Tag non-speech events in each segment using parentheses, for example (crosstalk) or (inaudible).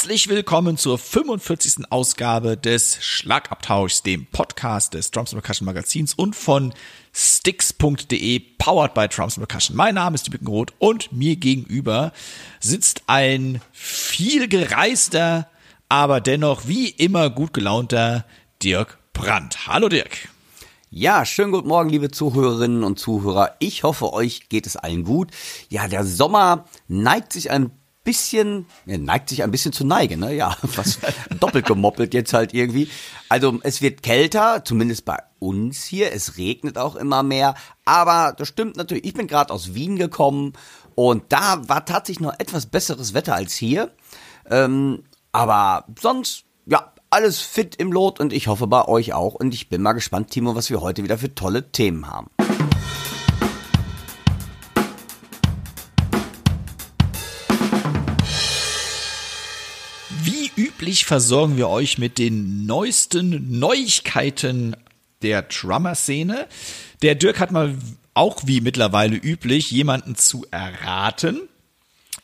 Herzlich willkommen zur 45. Ausgabe des Schlagabtauschs, dem Podcast des Drums Percussion Magazins und von sticks.de, powered by Drums Percussion. Mein Name ist Tübiken Roth und mir gegenüber sitzt ein viel gereister, aber dennoch wie immer gut gelaunter Dirk Brandt. Hallo Dirk. Ja, schönen guten Morgen, liebe Zuhörerinnen und Zuhörer. Ich hoffe, euch geht es allen gut. Ja, der Sommer neigt sich ein bisschen, neigt sich ein bisschen zu neigen, ne? Ja, (laughs) was doppelt gemoppelt jetzt halt irgendwie. Also es wird kälter, zumindest bei uns hier. Es regnet auch immer mehr. Aber das stimmt natürlich. Ich bin gerade aus Wien gekommen und da war tatsächlich noch etwas besseres Wetter als hier. Ähm, aber sonst, ja, alles fit im Lot und ich hoffe bei euch auch. Und ich bin mal gespannt, Timo, was wir heute wieder für tolle Themen haben. Üblich versorgen wir euch mit den neuesten Neuigkeiten der Drummer-Szene. Der Dirk hat mal auch wie mittlerweile üblich jemanden zu erraten.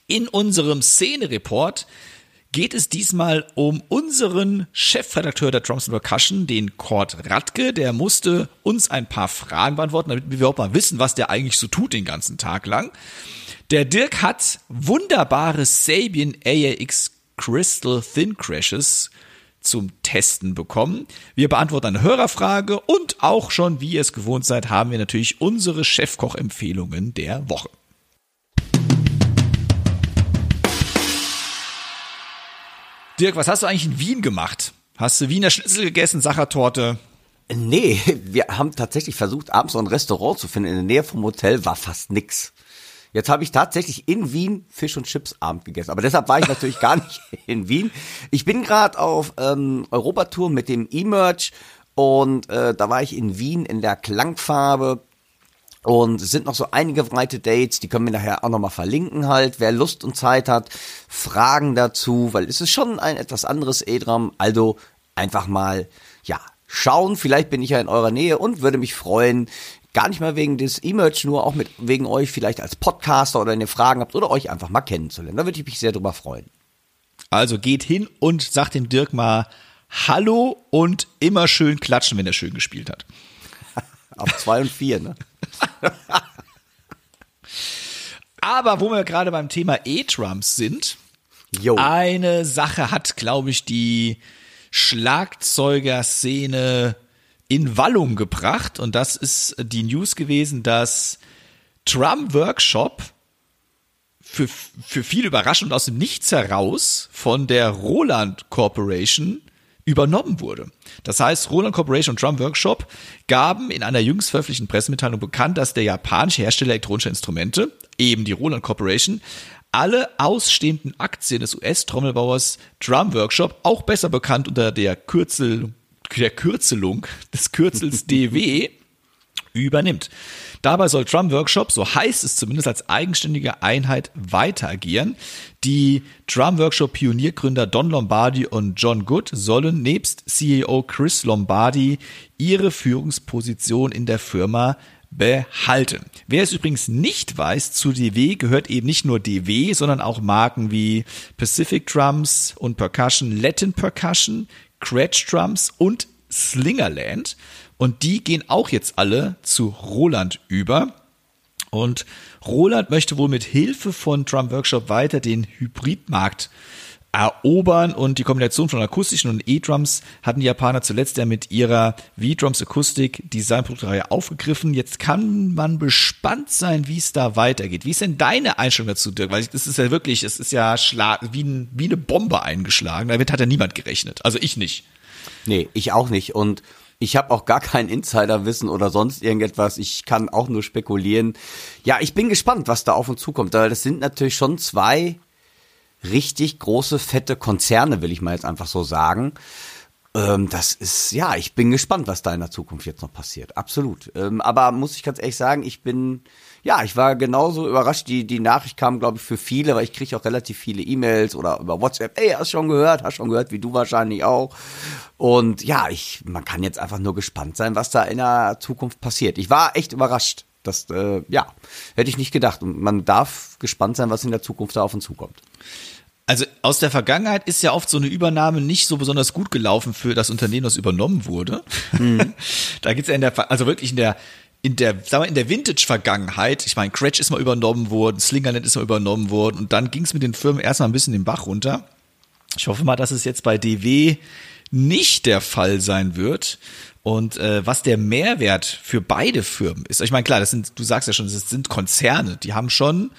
In unserem Szene-Report geht es diesmal um unseren Chefredakteur der Drums Percussion, den Kurt Radke. Der musste uns ein paar Fragen beantworten, damit wir überhaupt mal wissen, was der eigentlich so tut den ganzen Tag lang. Der Dirk hat wunderbare Sabian AAX Crystal Thin Crashes zum Testen bekommen. Wir beantworten eine Hörerfrage und auch schon, wie ihr es gewohnt seid, haben wir natürlich unsere Chefkoch-Empfehlungen der Woche. Dirk, was hast du eigentlich in Wien gemacht? Hast du Wiener Schnitzel gegessen, Sachertorte? Nee, wir haben tatsächlich versucht, abends so ein Restaurant zu finden. In der Nähe vom Hotel war fast nix. Jetzt habe ich tatsächlich in Wien Fisch und Chips Abend gegessen. Aber deshalb war ich natürlich gar nicht (laughs) in Wien. Ich bin gerade auf ähm, Europatour mit dem E-Merch und äh, da war ich in Wien in der Klangfarbe. Und es sind noch so einige breite Dates, die können wir nachher auch nochmal verlinken halt. Wer Lust und Zeit hat, Fragen dazu, weil es ist schon ein etwas anderes E-Drum. Also einfach mal, ja, schauen. Vielleicht bin ich ja in eurer Nähe und würde mich freuen, Gar nicht mal wegen des E-Merch, nur auch mit, wegen euch vielleicht als Podcaster oder wenn ihr Fragen habt oder euch einfach mal kennenzulernen. Da würde ich mich sehr drüber freuen. Also geht hin und sagt dem Dirk mal Hallo und immer schön klatschen, wenn er schön gespielt hat. (laughs) Auf zwei und vier, ne? (laughs) Aber wo wir gerade beim Thema E-Drums sind, jo. eine Sache hat, glaube ich, die Schlagzeugerszene in Wallung gebracht und das ist die News gewesen, dass Drum Workshop für, für viel Überraschung aus dem Nichts heraus von der Roland Corporation übernommen wurde. Das heißt, Roland Corporation und Drum Workshop gaben in einer jüngst veröffentlichten Pressemitteilung bekannt, dass der japanische Hersteller elektronischer Instrumente, eben die Roland Corporation, alle ausstehenden Aktien des US-Trommelbauers Drum Workshop, auch besser bekannt unter der Kürzel der Kürzelung des Kürzels DW (laughs) übernimmt. Dabei soll Drum Workshop, so heißt es zumindest als eigenständige Einheit, weiter agieren. Die Drum Workshop Pioniergründer Don Lombardi und John Good sollen nebst CEO Chris Lombardi ihre Führungsposition in der Firma behalten. Wer es übrigens nicht weiß, zu DW gehört eben nicht nur DW, sondern auch Marken wie Pacific Drums und Percussion, Latin Percussion, Cratch Drums und Slingerland. Und die gehen auch jetzt alle zu Roland über. Und Roland möchte wohl mit Hilfe von Drum Workshop weiter den Hybridmarkt erobern und die Kombination von akustischen und E-Drums hatten die Japaner zuletzt ja mit ihrer V-Drums Akustik Designproduktreihe aufgegriffen. Jetzt kann man gespannt sein, wie es da weitergeht. Wie ist denn deine Einstellung dazu, Dirk? Weil das ist ja wirklich, es ist ja schlag, wie, ein, wie eine Bombe eingeschlagen. Damit hat ja niemand gerechnet. Also ich nicht. Nee, ich auch nicht. Und Ich habe auch gar kein Insiderwissen oder sonst irgendetwas. Ich kann auch nur spekulieren. Ja, ich bin gespannt, was da auf uns zukommt. Das sind natürlich schon zwei richtig große, fette Konzerne, will ich mal jetzt einfach so sagen. Ähm, das ist, ja, ich bin gespannt, was da in der Zukunft jetzt noch passiert. Absolut. Ähm, aber muss ich ganz ehrlich sagen, ich bin, ja, ich war genauso überrascht. Die, die Nachricht kam, glaube ich, für viele, weil ich kriege auch relativ viele E-Mails oder über WhatsApp. Ey, hast schon gehört? Hast schon gehört, wie du wahrscheinlich auch. Und ja, ich, man kann jetzt einfach nur gespannt sein, was da in der Zukunft passiert. Ich war echt überrascht. Das, äh, ja, hätte ich nicht gedacht. Und man darf gespannt sein, was in der Zukunft da auf uns zukommt. Also aus der Vergangenheit ist ja oft so eine Übernahme nicht so besonders gut gelaufen für das Unternehmen, das übernommen wurde. Mhm. (laughs) da gibt's ja in der, also wirklich in der, in der, sagen wir, in der Vintage-Vergangenheit, ich meine, Cratch ist mal übernommen worden, Slingernet ist mal übernommen worden und dann ging's mit den Firmen erstmal ein bisschen den Bach runter. Ich hoffe mal, dass es jetzt bei DW nicht der Fall sein wird. Und äh, was der Mehrwert für beide Firmen ist. Ich meine, klar, das sind, du sagst ja schon, das sind Konzerne, die haben schon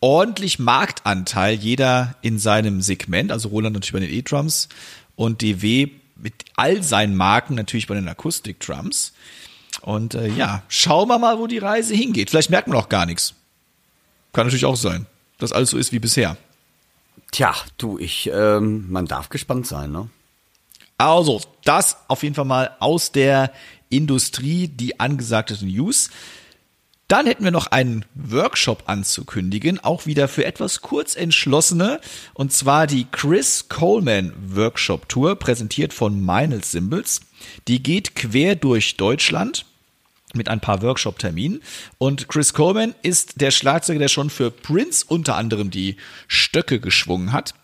ordentlich Marktanteil, jeder in seinem Segment, also Roland natürlich bei den E-Drums und DW mit all seinen Marken natürlich bei den Akustik-Drums. Und äh, ja, schauen wir mal, wo die Reise hingeht. Vielleicht merkt man auch gar nichts. Kann natürlich auch sein, dass alles so ist wie bisher. Tja, du, ich, ähm, man darf gespannt sein, ne? Also, das auf jeden Fall mal aus der Industrie, die angesagte News. Dann hätten wir noch einen Workshop anzukündigen, auch wieder für etwas kurzentschlossene, und zwar die Chris Coleman Workshop Tour, präsentiert von Meinl Symbols. Die geht quer durch Deutschland mit ein paar Workshop-Terminen. Und Chris Coleman ist der Schlagzeuger, der schon für Prince unter anderem die Stöcke geschwungen hat.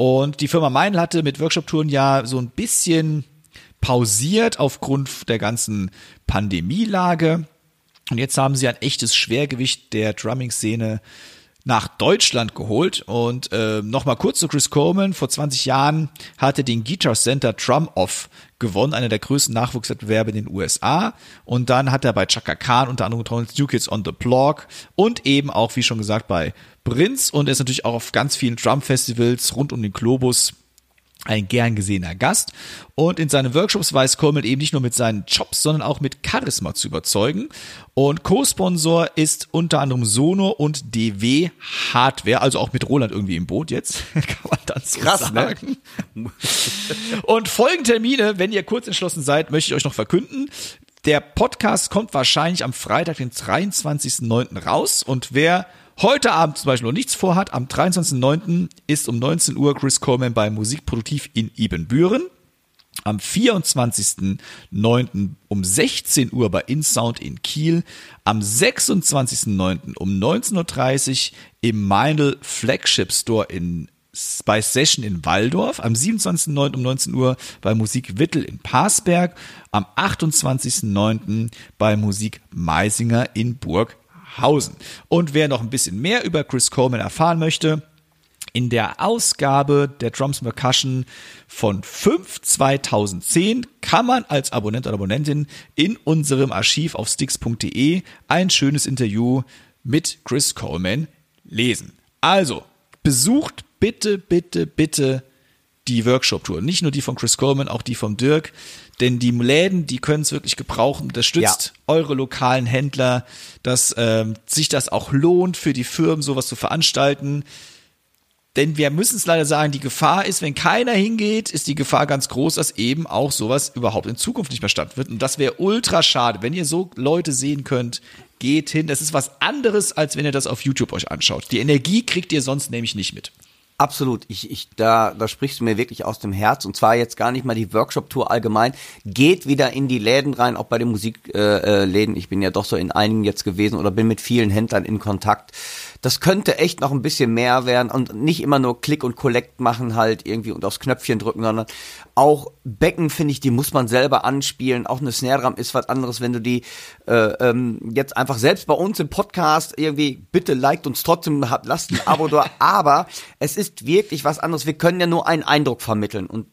Und die Firma Meinl hatte mit Workshop-Touren ja so ein bisschen pausiert aufgrund der ganzen Pandemielage. Und jetzt haben sie ein echtes Schwergewicht der Drumming-Szene nach Deutschland geholt. Und äh, nochmal kurz zu Chris Coleman. Vor 20 Jahren hatte den Guitar Center Drum Off gewonnen, einer der größten Nachwuchswettbewerbe in den USA. Und dann hat er bei Chaka Khan unter anderem New Kids on the Block und eben auch, wie schon gesagt, bei Prince. Und er ist natürlich auch auf ganz vielen Drum-Festivals rund um den Globus ein gern gesehener Gast. Und in seinen Workshops weiß Coleman eben nicht nur mit seinen Jobs, sondern auch mit Charisma zu überzeugen. Und Co-Sponsor ist unter anderem Sono und DW Hardware, also auch mit Roland irgendwie im Boot jetzt, (laughs) kann man dann so Krass, ne? sagen. Ne? und Folgentermine, wenn ihr kurz entschlossen seid, möchte ich euch noch verkünden. Der Podcast kommt wahrscheinlich am Freitag, den 23.09. raus. Und wer heute Abend zum Beispiel noch nichts vorhat, am 23.09. ist um 19 Uhr Chris Coleman bei Musikproduktiv in Ibenbüren. Am 24.09. um 16 Uhr bei InSound in Kiel. Am 26.09. um 19.30 Uhr im Meindl Flagship Store in bei Session in Waldorf, am 27.09. um 19 Uhr bei Musik Wittel in Parsberg, am 28.09. bei Musik Meisinger in Burg Hausen. Und wer noch ein bisschen mehr über Chris Coleman erfahren möchte, in der Ausgabe der Drums Percussion von 5 2010 kann man als Abonnent oder Abonnentin in unserem Archiv auf sticks.de ein schönes Interview mit Chris Coleman lesen. Also, besucht bitte, bitte, bitte die Workshop-Tour. Nicht nur die von Chris Coleman, auch die von Dirk. Denn die Läden, die können es wirklich gebrauchen. Unterstützt ja. eure lokalen Händler, dass ähm, sich das auch lohnt für die Firmen, sowas zu veranstalten. Denn wir müssen es leider sagen, die Gefahr ist, wenn keiner hingeht, ist die Gefahr ganz groß, dass eben auch sowas überhaupt in Zukunft nicht mehr stattfindet. Und das wäre ultra schade. Wenn ihr so Leute sehen könnt, geht hin. Das ist was anderes, als wenn ihr das auf YouTube euch anschaut. Die Energie kriegt ihr sonst nämlich nicht mit. Absolut. Ich, ich, da, da sprichst du mir wirklich aus dem Herz. Und zwar jetzt gar nicht mal die Workshop-Tour allgemein. Geht wieder in die Läden rein, auch bei den Musikläden. Äh, ich bin ja doch so in einigen jetzt gewesen oder bin mit vielen Händlern in Kontakt das könnte echt noch ein bisschen mehr werden und nicht immer nur Klick und Collect machen halt irgendwie und aufs Knöpfchen drücken, sondern auch Becken finde ich, die muss man selber anspielen. Auch eine Snare Drum ist was anderes, wenn du die äh, ähm, jetzt einfach selbst bei uns im Podcast irgendwie bitte liked uns trotzdem, lasst ein Abo da, (laughs) aber es ist wirklich was anderes. Wir können ja nur einen Eindruck vermitteln und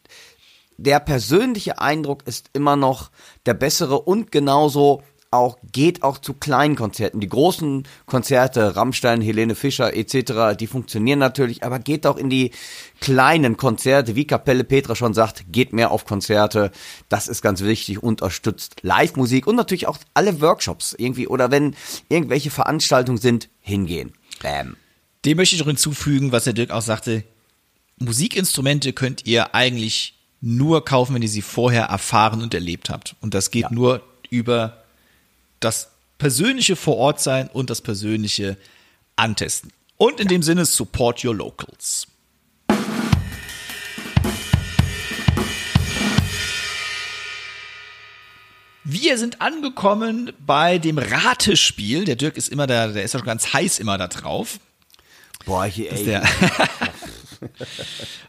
der persönliche Eindruck ist immer noch der bessere und genauso auch, geht auch zu kleinen Konzerten. Die großen Konzerte, Rammstein, Helene Fischer etc., die funktionieren natürlich, aber geht auch in die kleinen Konzerte, wie Kapelle Petra schon sagt, geht mehr auf Konzerte. Das ist ganz wichtig, unterstützt Live-Musik und natürlich auch alle Workshops irgendwie oder wenn irgendwelche Veranstaltungen sind, hingehen. Bam. Dem möchte ich noch hinzufügen, was der Dirk auch sagte. Musikinstrumente könnt ihr eigentlich nur kaufen, wenn ihr sie vorher erfahren und erlebt habt. Und das geht Ja. nur über das persönliche Vorortsein und das persönliche Antesten. Und in dem Sinne, support your locals. Wir sind angekommen bei dem Ratespiel. Der Dirk ist immer da, der ist ja schon ganz heiß immer da drauf. Boah, hier, ey. Der (laughs)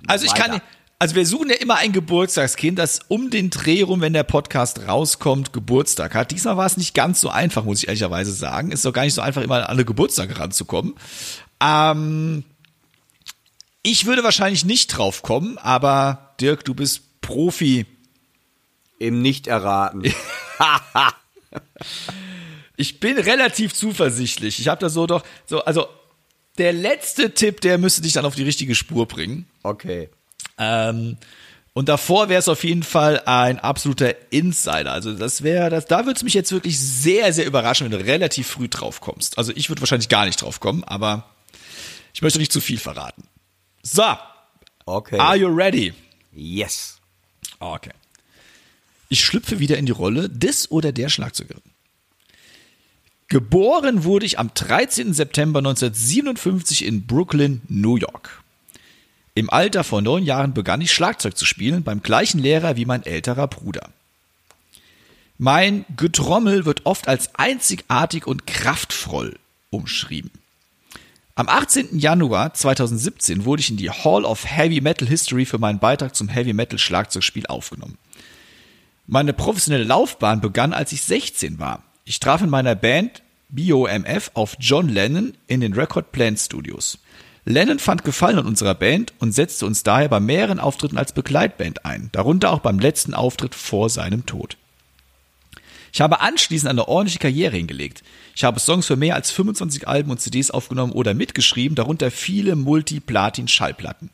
also ich kann. Also wir suchen ja immer ein Geburtstagskind, das um den Dreh rum, wenn der Podcast rauskommt, Geburtstag hat. Diesmal war es nicht ganz so einfach, muss ich ehrlicherweise sagen. Ist doch gar nicht so einfach, immer an alle Geburtstage ranzukommen. Ähm, ich würde wahrscheinlich nicht drauf kommen, aber Dirk, du bist Profi. Im Nicht-Erraten. (laughs) Ich bin relativ zuversichtlich. Ich habe da so doch, so, also der letzte Tipp, der müsste dich dann auf die richtige Spur bringen. Okay. Ähm, und davor wäre es auf jeden Fall ein absoluter Insider. Also das wäre, das, da würde es mich jetzt wirklich sehr, sehr überraschen, wenn du relativ früh drauf kommst. Also ich würde wahrscheinlich gar nicht drauf kommen, aber ich möchte nicht zu viel verraten. So, Okay. are you ready? Yes. Okay. Ich schlüpfe wieder in die Rolle des oder der Schlagzeugerin. Geboren wurde ich am 13. September 1957 in Brooklyn, New York. Im Alter von neun Jahren begann ich Schlagzeug zu spielen, beim gleichen Lehrer wie mein älterer Bruder. Mein Getrommel wird oft als einzigartig und kraftvoll umschrieben. Am 18. Januar 2017 wurde ich in die Hall of Heavy Metal History für meinen Beitrag zum Heavy Metal Schlagzeugspiel aufgenommen. Meine professionelle Laufbahn begann, als ich 16 war. Ich traf in meiner Band BOMF auf John Lennon in den Record Plant Studios. Lennon fand Gefallen an unserer Band und setzte uns daher bei mehreren Auftritten als Begleitband ein, darunter auch beim letzten Auftritt vor seinem Tod. Ich habe anschließend eine ordentliche Karriere hingelegt. Ich habe Songs für mehr als 25 Alben und CDs aufgenommen oder mitgeschrieben, darunter viele Multi-Platin-Schallplatten.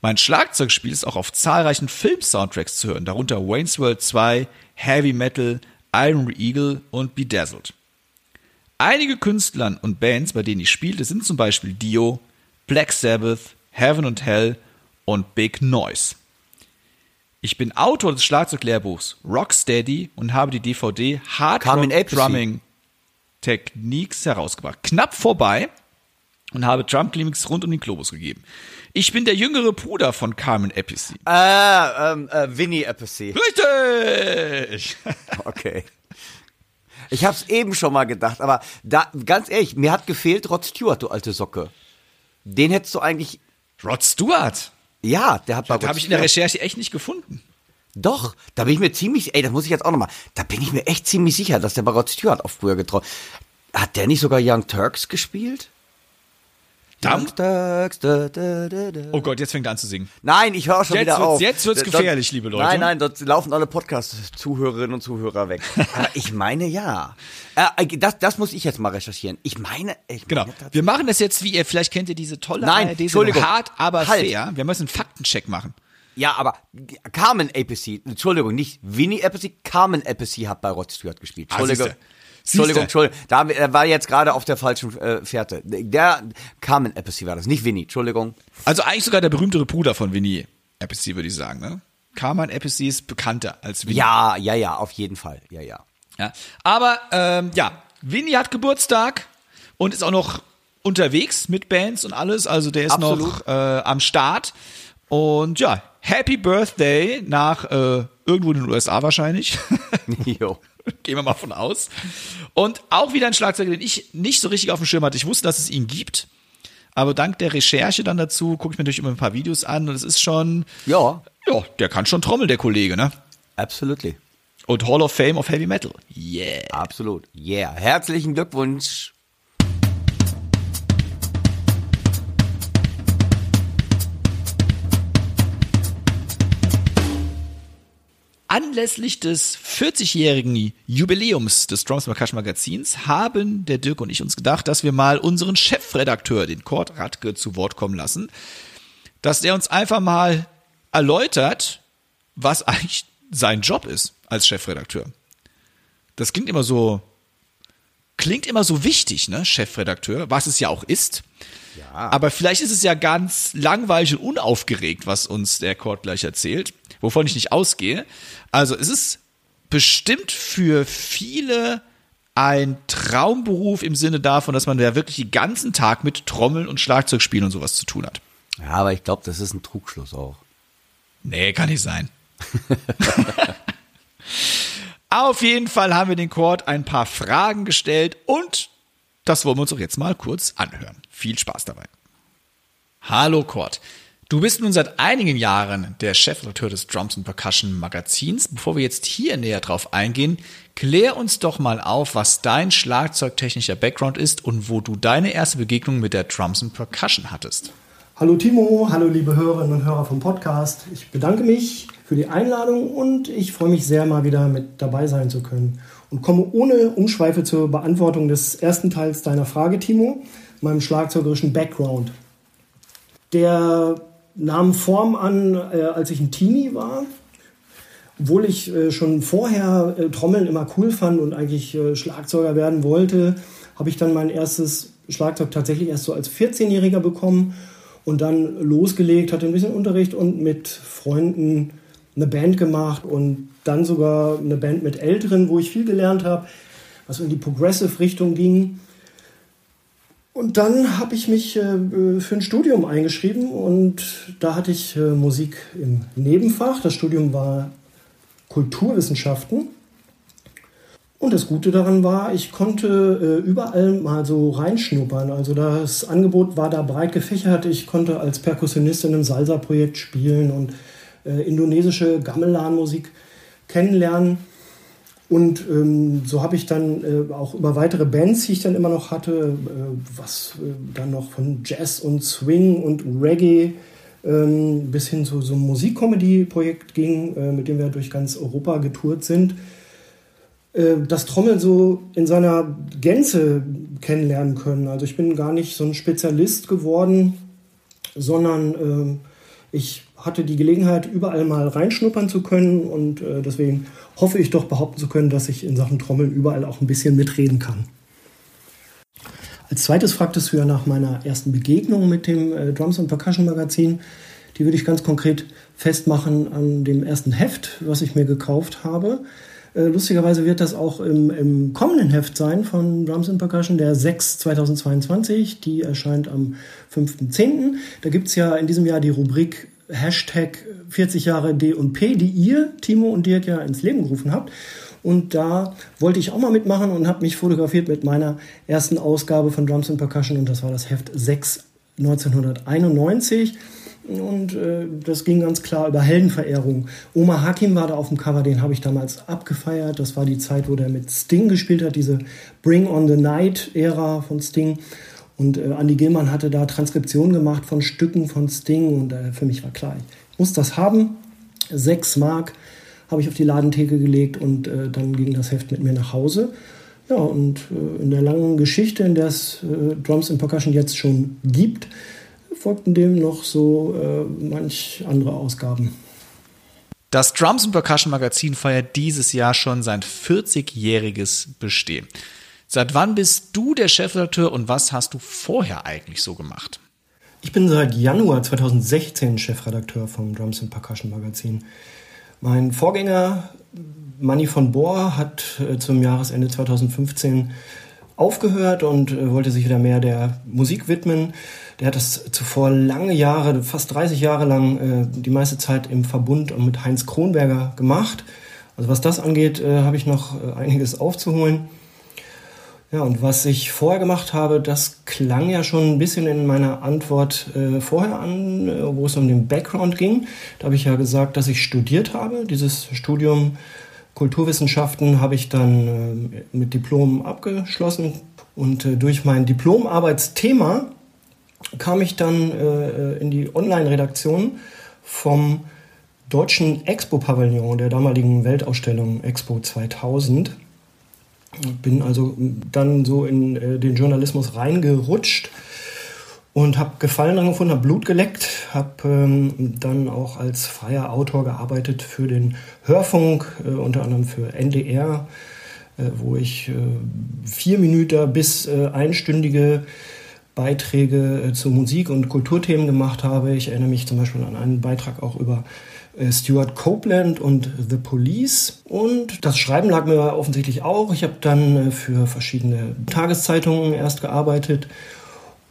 Mein Schlagzeugspiel ist auch auf zahlreichen Film-Soundtracks zu hören, darunter Wayne's World 2, Heavy Metal, Iron Eagle und Bedazzled. Einige Künstlern und Bands, bei denen ich spielte, sind zum Beispiel Dio, Black Sabbath, Heaven and Hell und Big Noise. Ich bin Autor des Schlagzeuglehrbuchs Rocksteady und habe die DVD Hard Rock. Drumming Techniques herausgebracht. Knapp vorbei und habe Drum-Clinics rund um den Globus gegeben. Ich bin der jüngere Bruder von Carmen Appice. Äh, ähm, äh, Winnie Appice. Richtig! (laughs) Okay. Ich hab's eben schon mal gedacht, aber da, ganz ehrlich, mir hat gefehlt Rod Stewart, du alte Socke. Den hättest du eigentlich, Rod Stewart. ja, der hat bei Da habe ich in der Recherche echt nicht gefunden. Doch, da bin ich mir ziemlich, ey, das muss ich jetzt auch nochmal, da bin ich mir echt ziemlich sicher, dass der bei Rod Stewart auch früher getroffen Hat der nicht sogar Young Turks gespielt? Turks, da, da, da, da. Oh Gott, jetzt fängt er an zu singen. Nein, ich höre schon Jetzt wieder wird's- auf. jetzt wird's gefährlich, liebe Leute. Nein, nein, dort laufen alle Podcast-Zuhörerinnen und Zuhörer weg. (laughs) Aber ich meine ja. Äh, das, das muss ich jetzt mal recherchieren. Ich meine, ich Genau. meine Wir machen das jetzt, wie ihr, vielleicht kennt ihr diese tolle Nein, ARD-Sendung, Entschuldigung. hart, aber Halt. fair. Wir müssen einen Faktencheck machen. Ja, aber Carmen Appice, Entschuldigung, nicht Winnie Appice, Carmen Appice hat bei Rod Stewart gespielt. Ah, Entschuldigung. siehste. Entschuldigung. Entschuldigung. Da er war jetzt gerade auf der falschen äh, Fährte. Der Carmen Appice war das, nicht Winnie. Entschuldigung. Also eigentlich sogar der berühmtere Bruder von Winnie Appice, würde ich sagen. Ne? Carmen Appice ist bekannter als Winnie. Ja, ja, ja, auf jeden Fall. Ja, ja. Ja. Aber ähm, ja, Winnie hat Geburtstag und ist auch noch unterwegs mit Bands und alles. Also der ist Absolut. noch äh, am Start. Und ja, Happy Birthday nach äh, irgendwo in den USA wahrscheinlich. (laughs) Jo. (laughs) Gehen wir mal von aus. Und auch wieder ein Schlagzeuger, den ich nicht so richtig auf dem Schirm hatte. Ich wusste, dass es ihn gibt. Aber dank der Recherche dann dazu gucke ich mir natürlich immer ein paar Videos an und es ist schon, Ja, ja, der kann schon Trommel, der Kollege, ne? absolutely. Und Hall of Fame of Heavy Metal. Yeah. Absolut. Yeah. Herzlichen Glückwunsch. Anlässlich des 40-jährigen Jubiläums des Drums Percussion Magazins haben der Dirk und ich uns gedacht, dass wir mal unseren Chefredakteur, den Kurt Radke, zu Wort kommen lassen, dass der uns einfach mal erläutert, was eigentlich sein Job ist als Chefredakteur. Das klingt immer so, klingt immer so wichtig, ne, Chefredakteur, was es ja auch ist. Ja. Aber vielleicht ist es ja ganz langweilig und unaufgeregt, was uns der Kurt gleich erzählt, wovon ich nicht ausgehe. Also es ist bestimmt für viele ein Traumberuf im Sinne davon, dass man ja wirklich den ganzen Tag mit Trommeln und Schlagzeugspielen und sowas zu tun hat. Ja, aber ich glaube, das ist ein Trugschluss auch. Nee, kann nicht sein. (laughs) Auf jeden Fall haben wir den Court ein paar Fragen gestellt und das wollen wir uns doch jetzt mal kurz anhören. Viel Spaß dabei. Hallo Kurt. Du bist nun seit einigen Jahren der Chefredakteur des Drums and Percussion Magazins. Bevor wir jetzt hier näher drauf eingehen, klär uns doch mal auf, was dein schlagzeugtechnischer Background ist und wo du deine erste Begegnung mit der Drums and Percussion hattest. Hallo Timo, hallo liebe Hörerinnen und Hörer vom Podcast. Ich bedanke mich für die Einladung und ich freue mich sehr, mal wieder mit dabei sein zu können. Und komme ohne Umschweife zur Beantwortung des ersten Teils deiner Frage, Timo, meinem schlagzeugerischen Background. Der nahm Form an, äh, als ich ein Teenie war. Obwohl ich äh, schon vorher äh, Trommeln immer cool fand und eigentlich äh, Schlagzeuger werden wollte, habe ich dann mein erstes Schlagzeug tatsächlich erst so als 14-Jähriger bekommen und dann losgelegt, hatte ein bisschen Unterricht und mit Freunden eine Band gemacht und dann sogar eine Band mit Älteren, wo ich viel gelernt habe, was in die Progressive-Richtung ging. Und dann habe ich mich äh, für ein Studium eingeschrieben und da hatte ich äh, Musik im Nebenfach. Das Studium war Kulturwissenschaften. Und das Gute daran war, ich konnte äh, überall mal so reinschnuppern. Also das Angebot war da breit gefächert. Ich konnte als Perkussionist in einem Salsa-Projekt spielen und äh, indonesische Gamelan-Musik kennenlernen. Und ähm, so habe ich dann äh, auch über weitere Bands, die ich dann immer noch hatte, äh, was äh, dann noch von Jazz und Swing und Reggae ähm, bis hin zu so einem Musikcomedy-Projekt ging, äh, mit dem wir durch ganz Europa getourt sind, äh, das Trommeln so in seiner Gänze kennenlernen können. Also ich bin gar nicht so ein Spezialist geworden, sondern ähm, ich hatte die Gelegenheit, überall mal reinschnuppern zu können und äh, deswegen hoffe ich doch behaupten zu können, dass ich in Sachen Trommeln überall auch ein bisschen mitreden kann. Als zweites fragtest du ja nach meiner ersten Begegnung mit dem äh, Drums and Percussion Magazin. Die würde ich ganz konkret festmachen an dem ersten Heft, was ich mir gekauft habe. Äh, lustigerweise wird das auch im, im, kommenden Heft sein von Drums and Percussion, der 6 2022. Die erscheint am 5.10. Da gibt es ja in diesem Jahr die Rubrik Hashtag 40 Jahre D&P, die ihr, Timo und Dirk, ja ins Leben gerufen habt. Und da wollte ich auch mal mitmachen und habe mich fotografiert mit meiner ersten Ausgabe von Drums and Percussion und das war das Heft 6 1991. Und äh, das ging ganz klar über Heldenverehrung. Omar Hakim war da auf dem Cover, den habe ich damals abgefeiert. Das war die Zeit, wo der mit Sting gespielt hat, diese Bring on the Night-Ära von Sting. Und äh, Andy Gilman hatte da Transkriptionen gemacht von Stücken von Sting und äh, für mich war klar, ich muss das haben. Sechs Mark habe ich auf die Ladentheke gelegt und äh, dann ging das Heft mit mir nach Hause. Ja, und äh, in der langen Geschichte, in der es äh, Drums and Percussion jetzt schon gibt, folgten dem noch so äh, manch andere Ausgaben. Das Drums and Percussion Magazin feiert dieses Jahr schon sein 40-jähriges Bestehen. Seit wann bist du der Chefredakteur und was hast du vorher eigentlich so gemacht? Ich bin seit Januar 2016 Chefredakteur vom Drums and Percussion Magazin. Mein Vorgänger Manny von Bohr hat äh, zum Jahresende 2015 aufgehört und äh, wollte sich wieder mehr der Musik widmen. Der hat das zuvor lange Jahre, fast 30 Jahre lang, äh, die meiste Zeit im Verbund und mit Heinz Kronberger gemacht. Also was das angeht, habe ich noch einiges aufzuholen. Ja, und was ich vorher gemacht habe, das klang ja schon ein bisschen in meiner Antwort äh, vorher an, äh, wo es um den Background ging. Da habe ich ja gesagt, dass ich studiert habe. Dieses Studium Kulturwissenschaften habe ich dann äh, mit Diplom abgeschlossen. Und äh, durch mein Diplomarbeitsthema kam ich dann äh, in die Online-Redaktion vom deutschen Expo-Pavillon der damaligen Weltausstellung Expo 2000. Bin also dann so in äh, den Journalismus reingerutscht und habe Gefallen daran gefunden, habe Blut geleckt, habe ähm, dann auch als freier Autor gearbeitet für den Hörfunk, äh, unter anderem für NDR, äh, wo ich äh, vier Minuten bis äh, einstündige Beiträge äh, zu Musik- und Kulturthemen gemacht habe. Ich erinnere mich zum Beispiel an einen Beitrag auch über Stuart Copeland und The Police. Und das Schreiben lag mir offensichtlich auch. Ich habe dann äh, für verschiedene Tageszeitungen erst gearbeitet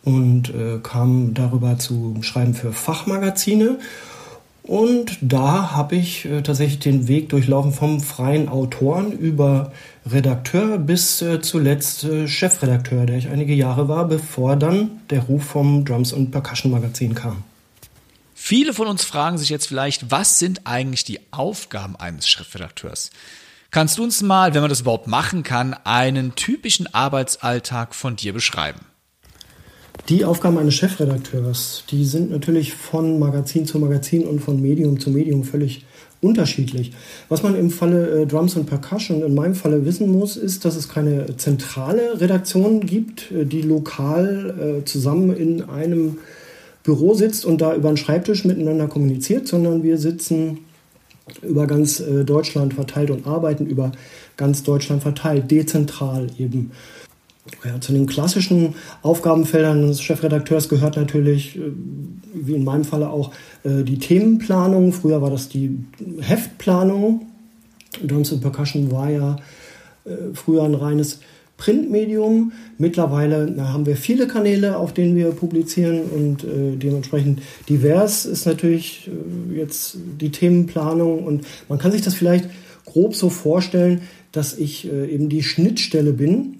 und äh, kam darüber zu Schreiben für Fachmagazine. Und da habe ich äh, tatsächlich den Weg durchlaufen vom freien Autoren über Redakteur bis äh, zuletzt äh, Chefredakteur, der ich einige Jahre war, bevor dann der Ruf vom Drums und Percussion Magazin kam. Viele von uns fragen sich jetzt vielleicht, was sind eigentlich die Aufgaben eines Chefredakteurs? Kannst du uns mal, wenn man das überhaupt machen kann, einen typischen Arbeitsalltag von dir beschreiben? Die Aufgaben eines Chefredakteurs, die sind natürlich von Magazin zu Magazin und von Medium zu Medium völlig unterschiedlich. Was man im Falle äh, Drums und Percussion in meinem Falle wissen muss, ist, dass es keine zentrale Redaktion gibt, äh, die lokal äh, zusammen in einem Büro sitzt und da über einen Schreibtisch miteinander kommuniziert, sondern wir sitzen über ganz äh, Deutschland verteilt und arbeiten über ganz Deutschland verteilt, dezentral eben. Ja, zu den klassischen Aufgabenfeldern des Chefredakteurs gehört natürlich, äh, wie in meinem Falle auch, äh, die Themenplanung. Früher war das die Heftplanung. Drums Percussion war ja früher ein reines Printmedium. Mittlerweile haben wir viele Kanäle, auf denen wir publizieren und äh, dementsprechend divers ist natürlich äh, jetzt die Themenplanung und man kann sich das vielleicht grob so vorstellen, dass ich äh, eben die Schnittstelle bin,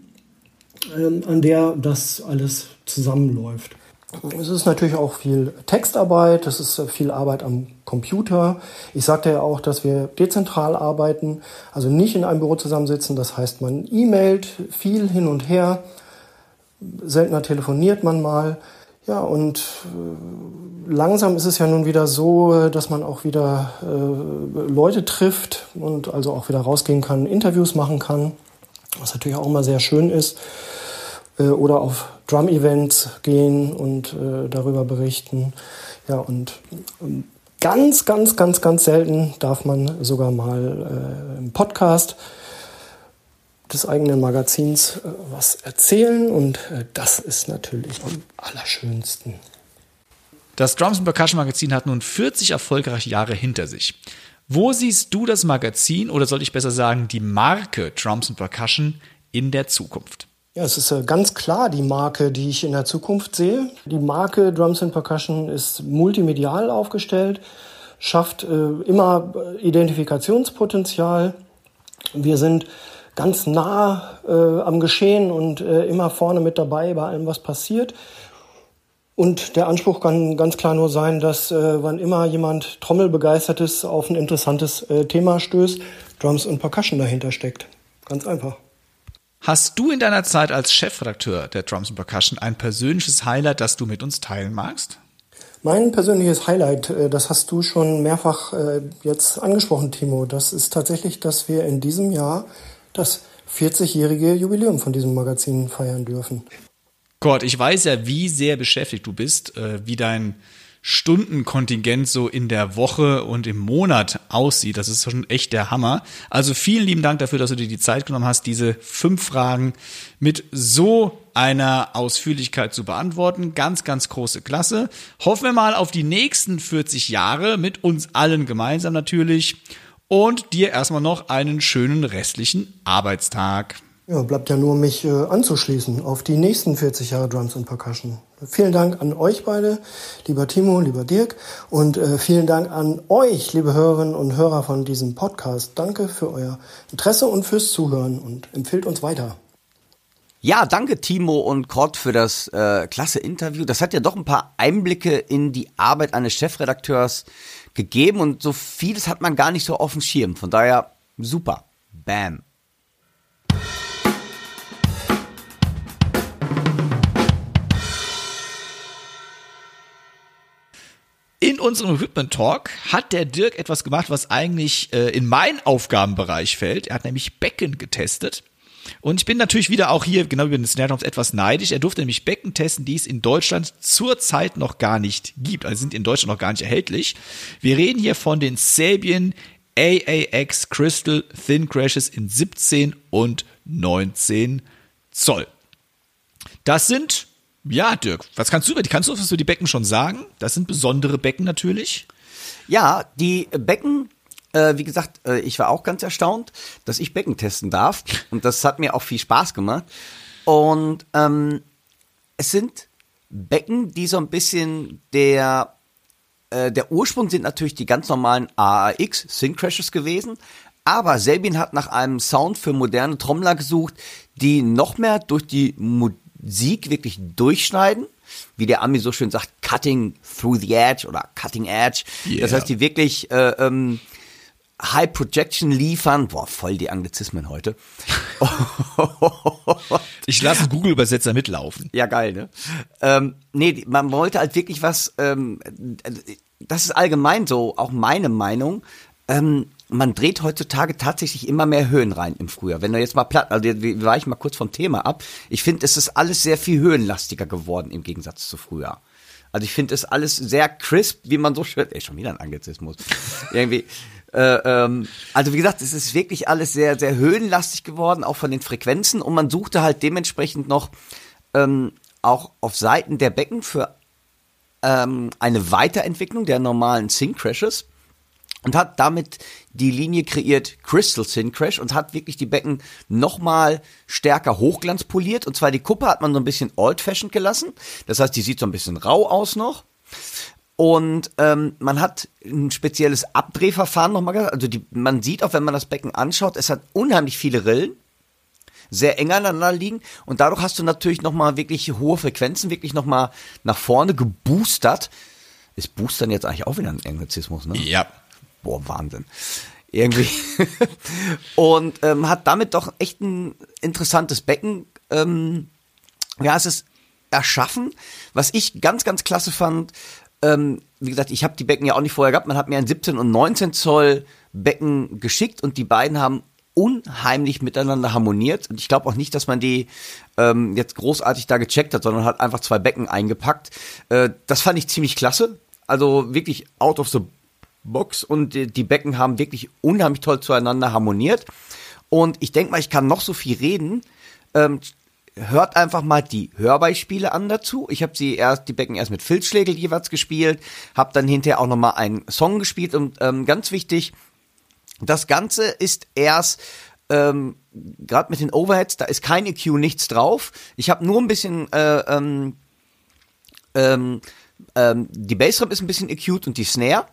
ähm, an der das alles zusammenläuft. Es ist natürlich auch viel Textarbeit, es ist viel Arbeit am Computer. Ich sagte ja auch, dass wir dezentral arbeiten, also nicht in einem Büro zusammensitzen. Das heißt, man e-mailt viel hin und her, seltener telefoniert man mal. Ja, und äh, langsam ist es ja nun wieder so, dass man auch wieder äh, Leute trifft und also auch wieder rausgehen kann, Interviews machen kann, was natürlich auch immer sehr schön ist. Äh, oder auf Drum-Events gehen und äh, darüber berichten. Ja, und ganz, ganz, ganz, ganz selten darf man sogar mal äh, im Podcast des eigenen Magazins äh, was erzählen und äh, das ist natürlich am allerschönsten. Das Drums and Percussion Magazin hat nun 40 erfolgreiche Jahre hinter sich. Wo siehst du das Magazin oder soll ich besser sagen die Marke Drums and Percussion in der Zukunft? Ja, es ist äh, ganz klar die Marke, die ich in der Zukunft sehe. Die Marke Drums and Percussion ist multimedial aufgestellt, schafft äh, immer Identifikationspotenzial. Wir sind ganz nah äh, am Geschehen und immer vorne mit dabei bei allem, was passiert. Und der Anspruch kann ganz klar nur sein, dass wann immer jemand Trommelbegeistertes auf ein interessantes Thema stößt, Drums und Percussion dahinter steckt. Ganz einfach. Hast du in deiner Zeit als Chefredakteur der Drums and Percussion ein persönliches Highlight, das du mit uns teilen magst? Mein persönliches Highlight, äh, das hast du schon mehrfach äh, jetzt angesprochen, Timo. Das ist tatsächlich, dass wir in diesem Jahr das 40-jährige Jubiläum von diesem Magazin feiern dürfen. Gott, ich weiß ja, wie sehr beschäftigt du bist, äh, wie dein Stundenkontingent so in der Woche und im Monat aussieht. Das ist schon echt der Hammer. Also vielen lieben Dank dafür, dass du dir die Zeit genommen hast, diese fünf Fragen mit so einer Ausführlichkeit zu beantworten. Ganz, ganz große Klasse. Hoffen wir mal auf die nächsten 40 Jahre mit uns allen gemeinsam natürlich. Und dir erstmal noch einen schönen restlichen Arbeitstag. Ja, bleibt ja nur, mich äh, anzuschließen auf die nächsten 40 Jahre Drums und Percussion. Vielen Dank an euch beide, lieber Timo, lieber Dirk, und äh, vielen Dank an euch, liebe Hörerinnen und Hörer von diesem Podcast. Danke für euer Interesse und fürs Zuhören und empfiehlt uns weiter. Ja, danke Timo und Kurt für das äh, klasse Interview. Das hat ja doch ein paar Einblicke in die Arbeit eines Chefredakteurs gegeben und so vieles hat man gar nicht so auf dem Schirm. Von daher super. Bam. Unserem Equipment Talk hat der Dirk etwas gemacht, was eigentlich äh, in meinen Aufgabenbereich fällt. Er hat nämlich Becken getestet. Und ich bin natürlich wieder auch hier, genau wie bei den Snare Drums, etwas neidisch. Er durfte nämlich Becken testen, die es in Deutschland zurzeit noch gar nicht gibt. Also sind in Deutschland noch gar nicht erhältlich. Wir reden hier von den Sabian AAX Crystal Thin Crashes in 17 und 19 Zoll. Das sind, ja, Dirk, was kannst du über die, kannst du was für die Becken schon sagen? Das sind besondere Becken natürlich. Ja, die Becken, äh, wie gesagt, äh, ich war auch ganz erstaunt, dass ich Becken testen darf. Und das hat mir auch viel Spaß gemacht. Und ähm, es sind Becken, die so ein bisschen der äh, der Ursprung sind natürlich die ganz normalen AAX Sync Crashes gewesen, aber Selbin hat nach einem Sound für moderne Trommler gesucht, die noch mehr durch die Musik wirklich durchschneiden, wie der Ami so schön sagt, cutting through the edge oder cutting edge. Yeah. Das heißt, die wirklich äh, ähm, High Projection liefern. Boah, voll die Anglizismen heute. (laughs) ich lasse Google-Übersetzer mitlaufen. Ja, geil, ne? Ähm, nee, man wollte halt wirklich was, ähm, das ist allgemein so, auch meine Meinung. Ähm, man dreht heutzutage tatsächlich immer mehr Höhen rein im Frühjahr. Wenn du jetzt mal platt, also war ich mal kurz vom Thema ab. Ich finde, es ist alles sehr viel höhenlastiger geworden im Gegensatz zu früher. Also ich finde es alles sehr crisp, wie man so schön, ey, schon wieder ein Anglizismus. (laughs) Irgendwie, äh, ähm, also wie gesagt, es ist wirklich alles sehr, sehr höhenlastig geworden, auch von den Frequenzen. Und man suchte halt dementsprechend noch ähm, auch auf Seiten der Becken für ähm, eine Weiterentwicklung der normalen Sync Crashes und hat damit die Linie kreiert Crystal Sync Crash und hat wirklich die Becken nochmal stärker hochglanzpoliert. Und zwar die Kuppe hat man so ein bisschen old-fashioned gelassen. Das heißt, die sieht so ein bisschen rau aus noch. Und ähm, man hat ein spezielles Abdrehverfahren nochmal gehabt. Also die, man sieht auch, wenn man das Becken anschaut, es hat unheimlich viele Rillen, sehr eng aneinander liegen. Und dadurch hast du natürlich nochmal wirklich hohe Frequenzen, wirklich nochmal nach vorne geboostert. Ist Boostern jetzt eigentlich auch wieder ein Englizismus, ne? Ja. Boah, Wahnsinn. Irgendwie. (laughs) und ähm, hat damit doch echt ein interessantes Becken. Ähm, ja, es ist erschaffen. Was ich ganz, ganz klasse fand, ähm, wie gesagt, ich habe die Becken ja auch nicht vorher gehabt. Man hat mir ein 17 und 19 Zoll Becken geschickt und die beiden haben unheimlich miteinander harmoniert. Und ich glaube auch nicht, dass man die ähm, jetzt großartig da gecheckt hat, sondern hat einfach zwei Becken eingepackt. Äh, das fand ich ziemlich klasse. Also wirklich out of the box und die, Becken haben wirklich unheimlich toll zueinander harmoniert. Und ich denke mal, ich kann noch so viel reden. Ähm, hört einfach mal die Hörbeispiele an dazu. Ich habe sie erst die Becken erst mit Filzschlägel jeweils gespielt, habe dann hinterher auch noch mal einen Song gespielt und ähm, ganz wichtig, das Ganze ist erst ähm, gerade mit den Overheads, da ist kein EQ, nichts drauf. Ich habe nur ein bisschen äh, ähm, ähm, ähm, die Bassdrum ist ein bisschen EQ'd und die Snare,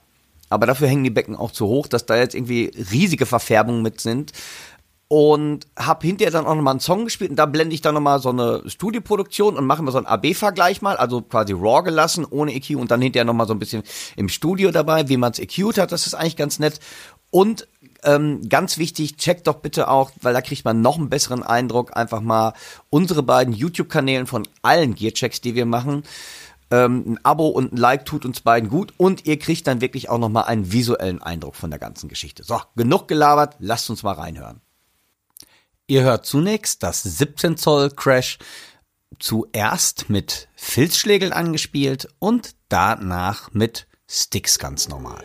aber dafür hängen die Becken auch zu hoch, dass da jetzt irgendwie riesige Verfärbungen mit sind und habe hinterher dann auch nochmal einen Song gespielt und da blende ich dann nochmal so eine Studioproduktion und machen wir so einen AB-Vergleich mal, also quasi raw gelassen, ohne EQ und dann hinterher nochmal so ein bisschen im Studio dabei, wie man es EQt hat, das ist eigentlich ganz nett. Und ähm, ganz wichtig, checkt doch bitte auch, weil da kriegt man noch einen besseren Eindruck, einfach mal unsere beiden YouTube-Kanälen von allen Gearchecks, die wir machen. Ähm, ein Abo und ein Like tut uns beiden gut und ihr kriegt dann wirklich auch nochmal einen visuellen Eindruck von der ganzen Geschichte. So, genug gelabert, lasst uns mal reinhören. Ihr hört zunächst das 17 Zoll Crash zuerst mit Filzschlägeln angespielt und danach mit Sticks ganz normal.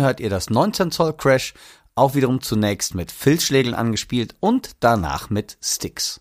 Hört ihr das 19 Zoll Crash, auch wiederum zunächst mit Filzschlägeln angespielt und danach mit Sticks.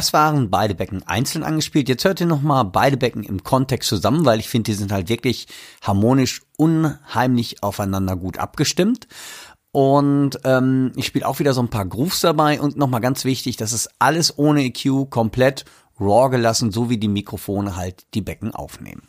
Das waren beide Becken einzeln angespielt. Jetzt hört ihr nochmal beide Becken im Kontext zusammen, weil ich finde, die sind halt wirklich harmonisch unheimlich aufeinander gut abgestimmt. Und ähm, ich spiele auch wieder so ein paar Grooves dabei und nochmal ganz wichtig, das ist alles ohne EQ, komplett raw gelassen, so wie die Mikrofone halt die Becken aufnehmen.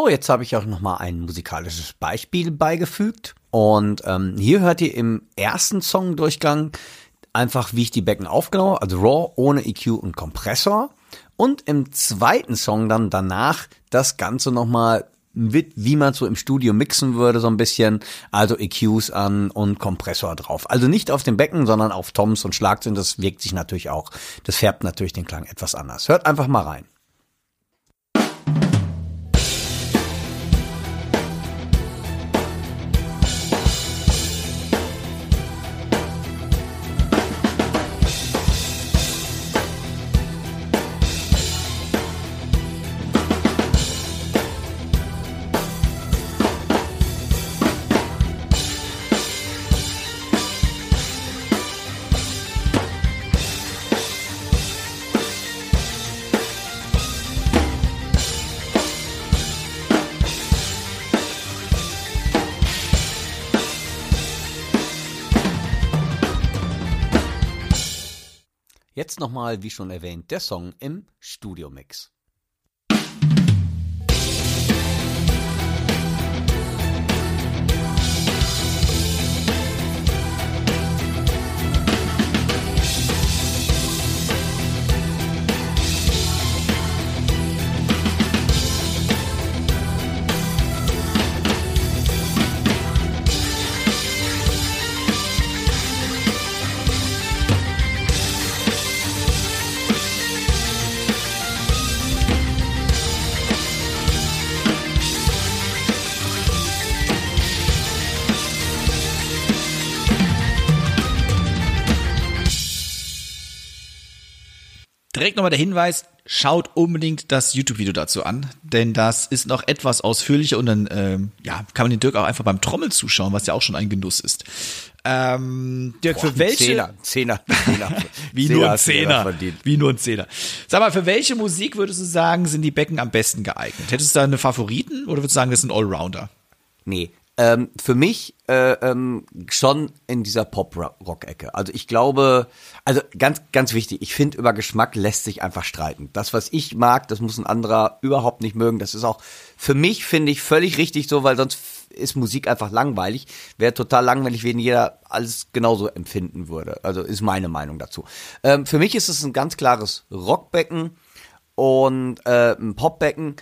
So, jetzt habe ich auch noch mal ein musikalisches Beispiel beigefügt. Und ähm, hier hört ihr im ersten Songdurchgang einfach, wie ich die Becken aufgenommen also Raw ohne EQ und Kompressor. Und im zweiten Song dann danach das Ganze nochmal mit, wie man so im Studio mixen würde, so ein bisschen, also EQs an und Kompressor drauf. Also nicht auf dem Becken, sondern auf Toms und Schlagzeugen. Das wirkt sich natürlich auch, das färbt natürlich den Klang etwas anders. Hört einfach mal rein. Nochmal, wie schon erwähnt, der Song im Studiomix. Nochmal der Hinweis, schaut unbedingt das YouTube-Video dazu an, denn das ist noch etwas ausführlicher und dann ähm, ja, kann man den Dirk auch einfach beim Trommeln zuschauen, was ja auch schon ein Genuss ist. Ähm, Dirk, Boah, für welche? Zehner, Zehner, Zehner. (laughs) Wie Zehner nur ein Zehner. Wie nur ein Zehner. Sag mal, für welche Musik würdest du sagen, sind die Becken am besten geeignet? Hättest du da eine Favoriten oder würdest du sagen, das sind Allrounder? Nee. Ähm, für mich äh, ähm, schon in dieser Pop-Rock-Ecke. Also ich glaube, also ganz, ganz wichtig, ich finde, über Geschmack lässt sich einfach streiten. Das, was ich mag, das muss ein anderer überhaupt nicht mögen. Das ist auch für mich, finde ich, völlig richtig so, weil sonst ist Musik einfach langweilig. Wäre total langweilig, wenn jeder alles genauso empfinden würde. Also ist meine Meinung dazu. Ähm, für mich ist es ein ganz klares Rockbecken und äh, ein Popbecken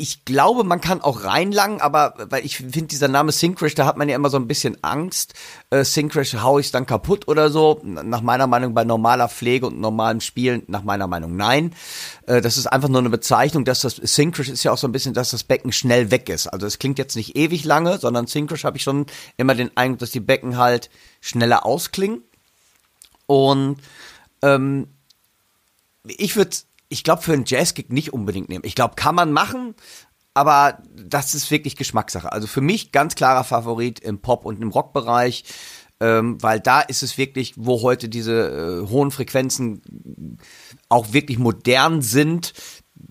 ich glaube, man kann auch reinlangen, aber weil ich finde, dieser Name Syncrash, da hat man ja immer so ein bisschen Angst. Äh, Syncrash hau ich dann kaputt oder so. Nach meiner Meinung bei normaler Pflege und normalem Spielen, nach meiner Meinung nein. Äh, das ist einfach nur eine Bezeichnung, dass das Syncrash ist ja auch so ein bisschen, dass das Becken schnell weg ist. Also es klingt jetzt nicht ewig lange, sondern Syncrash habe ich schon immer den Eindruck, dass die Becken halt schneller ausklingen. Und ähm, ich würde ich glaube, für einen Jazzgig nicht unbedingt nehmen. Ich glaube, kann man machen, aber das ist wirklich Geschmackssache. Also für mich ganz klarer Favorit im Pop- und im Rockbereich, ähm, weil da ist es wirklich, wo heute diese äh, hohen Frequenzen auch wirklich modern sind,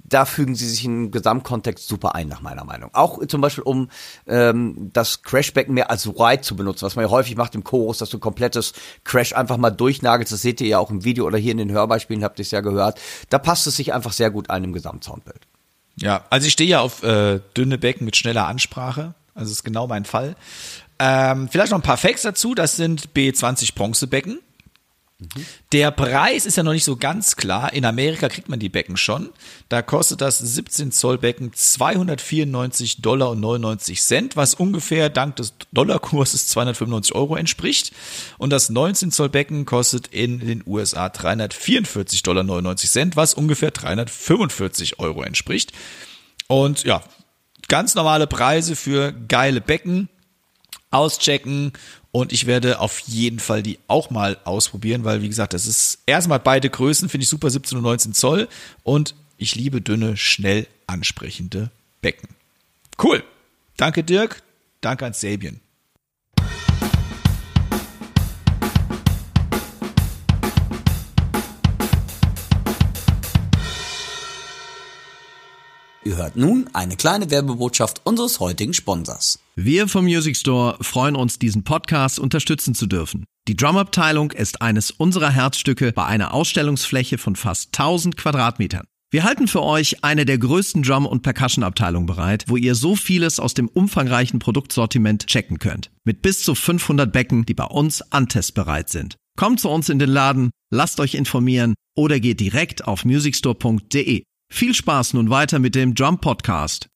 da fügen sie sich im Gesamtkontext super ein, nach meiner Meinung. Auch zum Beispiel, um ähm, das Crashbecken mehr als Ride zu benutzen, was man ja häufig macht im Chorus, dass du komplettes Crash einfach mal durchnagelst. Das seht ihr ja auch im Video oder hier in den Hörbeispielen, habt ihr es ja gehört. Da passt es sich einfach sehr gut ein im Gesamtsoundbild. Ja, also ich stehe ja auf äh, dünne Becken mit schneller Ansprache. Also ist genau mein Fall. Ähm, vielleicht noch ein paar Facts dazu. Das sind B20 Bronzebecken. Der Preis ist ja noch nicht so ganz klar. In Amerika kriegt man die Becken schon. Da kostet das 17 Zoll Becken 294 Dollar und 99 Cent, was ungefähr dank des Dollarkurses 295 Euro entspricht. Und das 19 Zoll Becken kostet in den USA 344 Dollar 99 Cent, was ungefähr 345 Euro entspricht. Und ja, ganz normale Preise für geile Becken auschecken und ich werde auf jeden Fall die auch mal ausprobieren, weil wie gesagt, das ist erstmal beide Größen, finde ich super, 17 und 19 Zoll und ich liebe dünne, schnell ansprechende Becken. Cool. Danke Dirk, danke an Sabien. Ihr hört nun eine kleine Werbebotschaft unseres heutigen Sponsors. Wir vom Music Store freuen uns, diesen Podcast unterstützen zu dürfen. Die Drumabteilung ist eines unserer Herzstücke bei einer Ausstellungsfläche von fast 1000 Quadratmetern. Wir halten für euch eine der größten Drum- und Percussion-Abteilungen bereit, wo ihr so vieles aus dem umfangreichen Produktsortiment checken könnt. Mit bis zu 500 Becken, die bei uns antestbereit sind. Kommt zu uns in den Laden, lasst euch informieren oder geht direkt auf musicstore.de. Viel Spaß nun weiter mit dem Drum Podcast.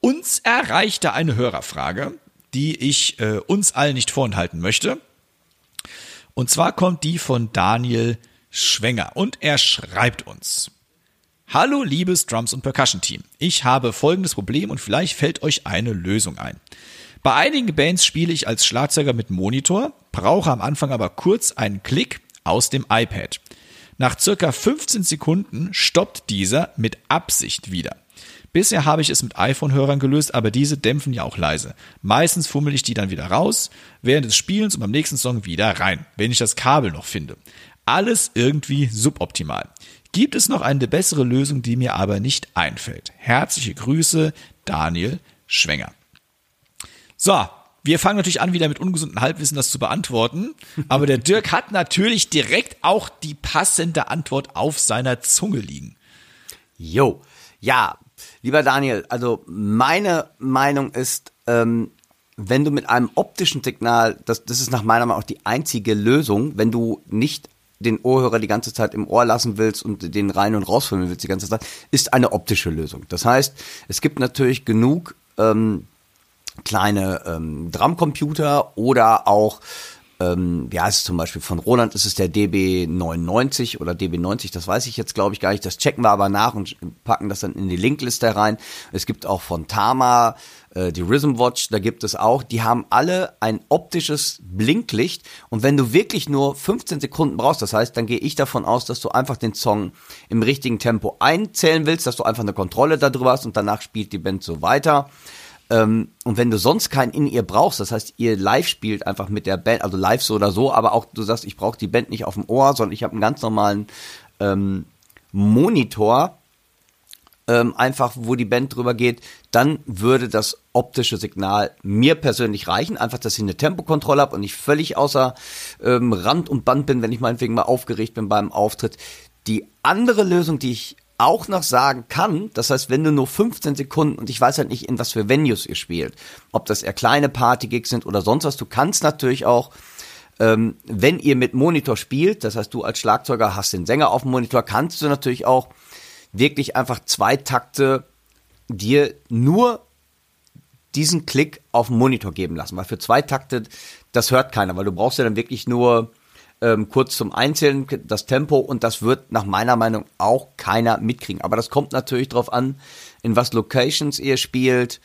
Uns erreichte eine Hörerfrage, die ich äh, uns allen nicht vorenthalten möchte. Und zwar kommt die von Daniel Schwenger und er schreibt uns. Hallo liebes Drums und Percussion Team. Ich habe folgendes Problem und vielleicht fällt euch eine Lösung ein. Bei einigen Bands spiele ich als Schlagzeuger mit Monitor, brauche am Anfang aber kurz einen Klick aus dem iPad. Nach circa 15 Sekunden stoppt dieser mit Absicht wieder. Bisher habe ich es mit iPhone-Hörern gelöst, aber diese dämpfen ja auch leise. Meistens fummel ich die dann wieder raus, während des Spielens und beim nächsten Song wieder rein, wenn ich das Kabel noch finde. Alles irgendwie suboptimal. Gibt es noch eine bessere Lösung, die mir aber nicht einfällt? Herzliche Grüße, Daniel Schwenger. So, wir fangen natürlich an, wieder mit ungesunden Halbwissen das zu beantworten. Aber der Dirk hat natürlich direkt auch die passende Antwort auf seiner Zunge liegen. Jo, ja, lieber Daniel, also meine Meinung ist, ähm, wenn du mit einem optischen Signal, das, das ist nach meiner Meinung auch die einzige Lösung, wenn du nicht den Ohrhörer die ganze Zeit im Ohr lassen willst und den rein und rausfilmen willst die ganze Zeit, ist eine optische Lösung. Das heißt, es gibt natürlich genug ähm, kleine ähm, Drumcomputer oder auch ähm, wie heißt es zum Beispiel von Roland ist es der DB99 oder DB90, das weiß ich jetzt glaube ich gar nicht. Das checken wir aber nach und packen das dann in die Linkliste rein. Es gibt auch von Tama äh, die Rhythm Watch, da gibt es auch. Die haben alle ein optisches Blinklicht und wenn du wirklich nur 15 Sekunden brauchst, das heißt, dann gehe ich davon aus, dass du einfach den Song im richtigen Tempo einzählen willst, dass du einfach eine Kontrolle darüber hast und danach spielt die Band so weiter. Ähm, und wenn du sonst keinen in ihr brauchst, das heißt, ihr live spielt einfach mit der Band, also live so oder so, aber auch du sagst, ich brauche die Band nicht auf dem Ohr, sondern ich habe einen ganz normalen ähm, Monitor, ähm, einfach wo die Band drüber geht, dann würde das optische Signal mir persönlich reichen. Einfach, dass ich eine Tempokontrolle habe und ich völlig außer ähm, Rand und Band bin, wenn ich meinetwegen mal aufgeregt bin beim Auftritt. Die andere Lösung, die ich auch noch sagen kann, das heißt, wenn du nur 15 Sekunden und ich weiß halt nicht, in was für Venues ihr spielt, ob das eher kleine Partygigs sind oder sonst was, du kannst natürlich auch, ähm, wenn ihr mit Monitor spielt, das heißt, du als Schlagzeuger hast den Sänger auf dem Monitor, kannst du natürlich auch wirklich einfach zwei Takte dir nur diesen Klick auf dem Monitor geben lassen, weil für zwei Takte, das hört keiner, weil du brauchst ja dann wirklich nur ähm, kurz zum Einzählen, das Tempo und das wird nach meiner Meinung auch keiner mitkriegen. Aber das kommt natürlich drauf an, in was Locations ihr spielt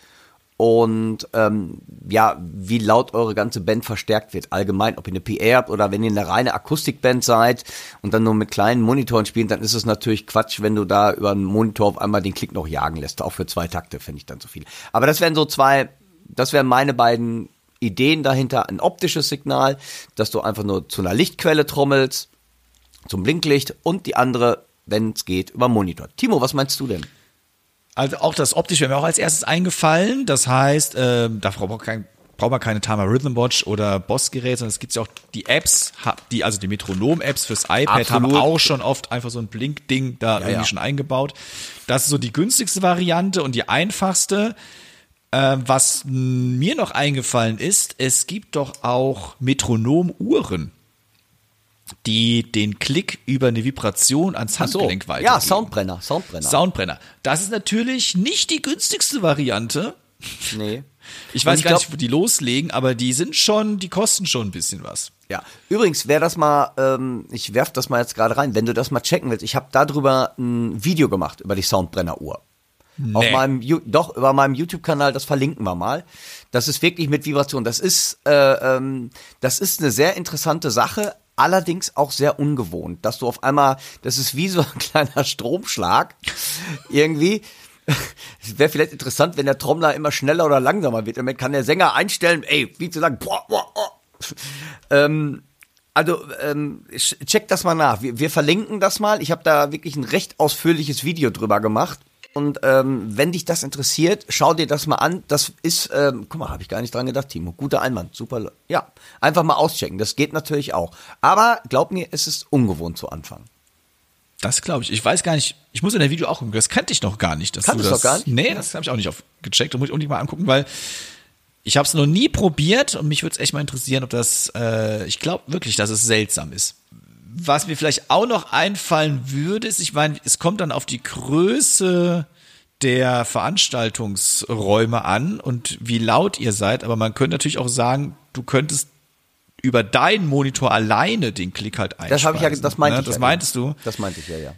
und ähm, ja, wie laut eure ganze Band verstärkt wird. Allgemein, ob ihr eine PA habt oder wenn ihr eine reine Akustikband seid und dann nur mit kleinen Monitoren spielt, dann ist es natürlich Quatsch, wenn du da über einen Monitor auf einmal den Klick noch jagen lässt. Auch für zwei Takte finde ich dann zu viel. Aber das wären so zwei, das wären meine beiden Ideen dahinter, ein optisches Signal, dass du einfach nur zu einer Lichtquelle trommelst, zum Blinklicht und die andere, wenn es geht, über Monitor. Timo, was meinst du denn? Also auch das optische wäre mir auch als erstes eingefallen. Das heißt, äh, da braucht man, braucht man keine Tama Rhythm Watch oder Boss-Gerät, sondern es gibt ja auch die Apps, die, also die Metronom-Apps fürs iPad Absolut. haben auch schon oft einfach so ein Blink-Ding da irgendwie ja. schon eingebaut. Das ist so die günstigste Variante und die einfachste. Äh, was mir noch eingefallen ist, es gibt doch auch Metronom-Uhren, die den Klick über eine Vibration ans Handgelenk so. weitergeben. Ja, Soundbrenner, Soundbrenner. Soundbrenner. Das ist natürlich nicht die günstigste Variante. nee. (laughs) Ich weiß ich gar glaub- nicht, wo die loslegen, aber die sind schon, die kosten schon ein bisschen was. Ja, übrigens, wer das mal, ähm, ich werf das mal jetzt gerade rein, wenn du das mal checken willst, ich habe darüber ein Video gemacht, über die Soundbrenner-Uhr. Auf Nee. meinem, Ju- doch, über meinem YouTube-Kanal, das verlinken wir mal. Das ist wirklich mit Vibration. Das ist, äh, ähm, das ist eine sehr interessante Sache, allerdings auch sehr ungewohnt, dass du auf einmal, das ist wie so ein (laughs) kleiner Stromschlag, irgendwie. Es wäre vielleicht interessant, wenn der Trommler immer schneller oder langsamer wird. Damit kann der Sänger einstellen, ey, wie zu sagen, boah, boah, boah. Ähm, also ähm, ch- check das mal nach. Wir, wir verlinken das mal. Ich habe da wirklich ein recht ausführliches Video drüber gemacht. Und ähm, wenn dich das interessiert, schau dir das mal an. Das ist, ähm, guck mal, habe ich gar nicht dran gedacht, Timo. Guter Einwand, super. Ja, einfach mal auschecken. Das geht natürlich auch. Aber glaub mir, es ist ungewohnt zu Anfang. Das glaube ich. Ich weiß gar nicht, ich muss in der Video auch gucken, das kannte ich noch gar nicht. Dass Kanntest du das, doch gar nicht? Nee, das habe ich auch nicht gecheckt. Da muss ich unbedingt mal angucken, weil ich habe es noch nie probiert und mich würde es echt mal interessieren, ob das, äh, ich glaube wirklich, dass es seltsam ist. Was mir vielleicht auch noch einfallen würde, ist, ich meine, es kommt dann auf die Größe der Veranstaltungsräume an und wie laut ihr seid, aber man könnte natürlich auch sagen, du könntest über deinen Monitor alleine den Klick halt einspeisen. Das habe ich ja, das meinte ne? ich. Das ja, meintest du. Das meinte ich ja, ja.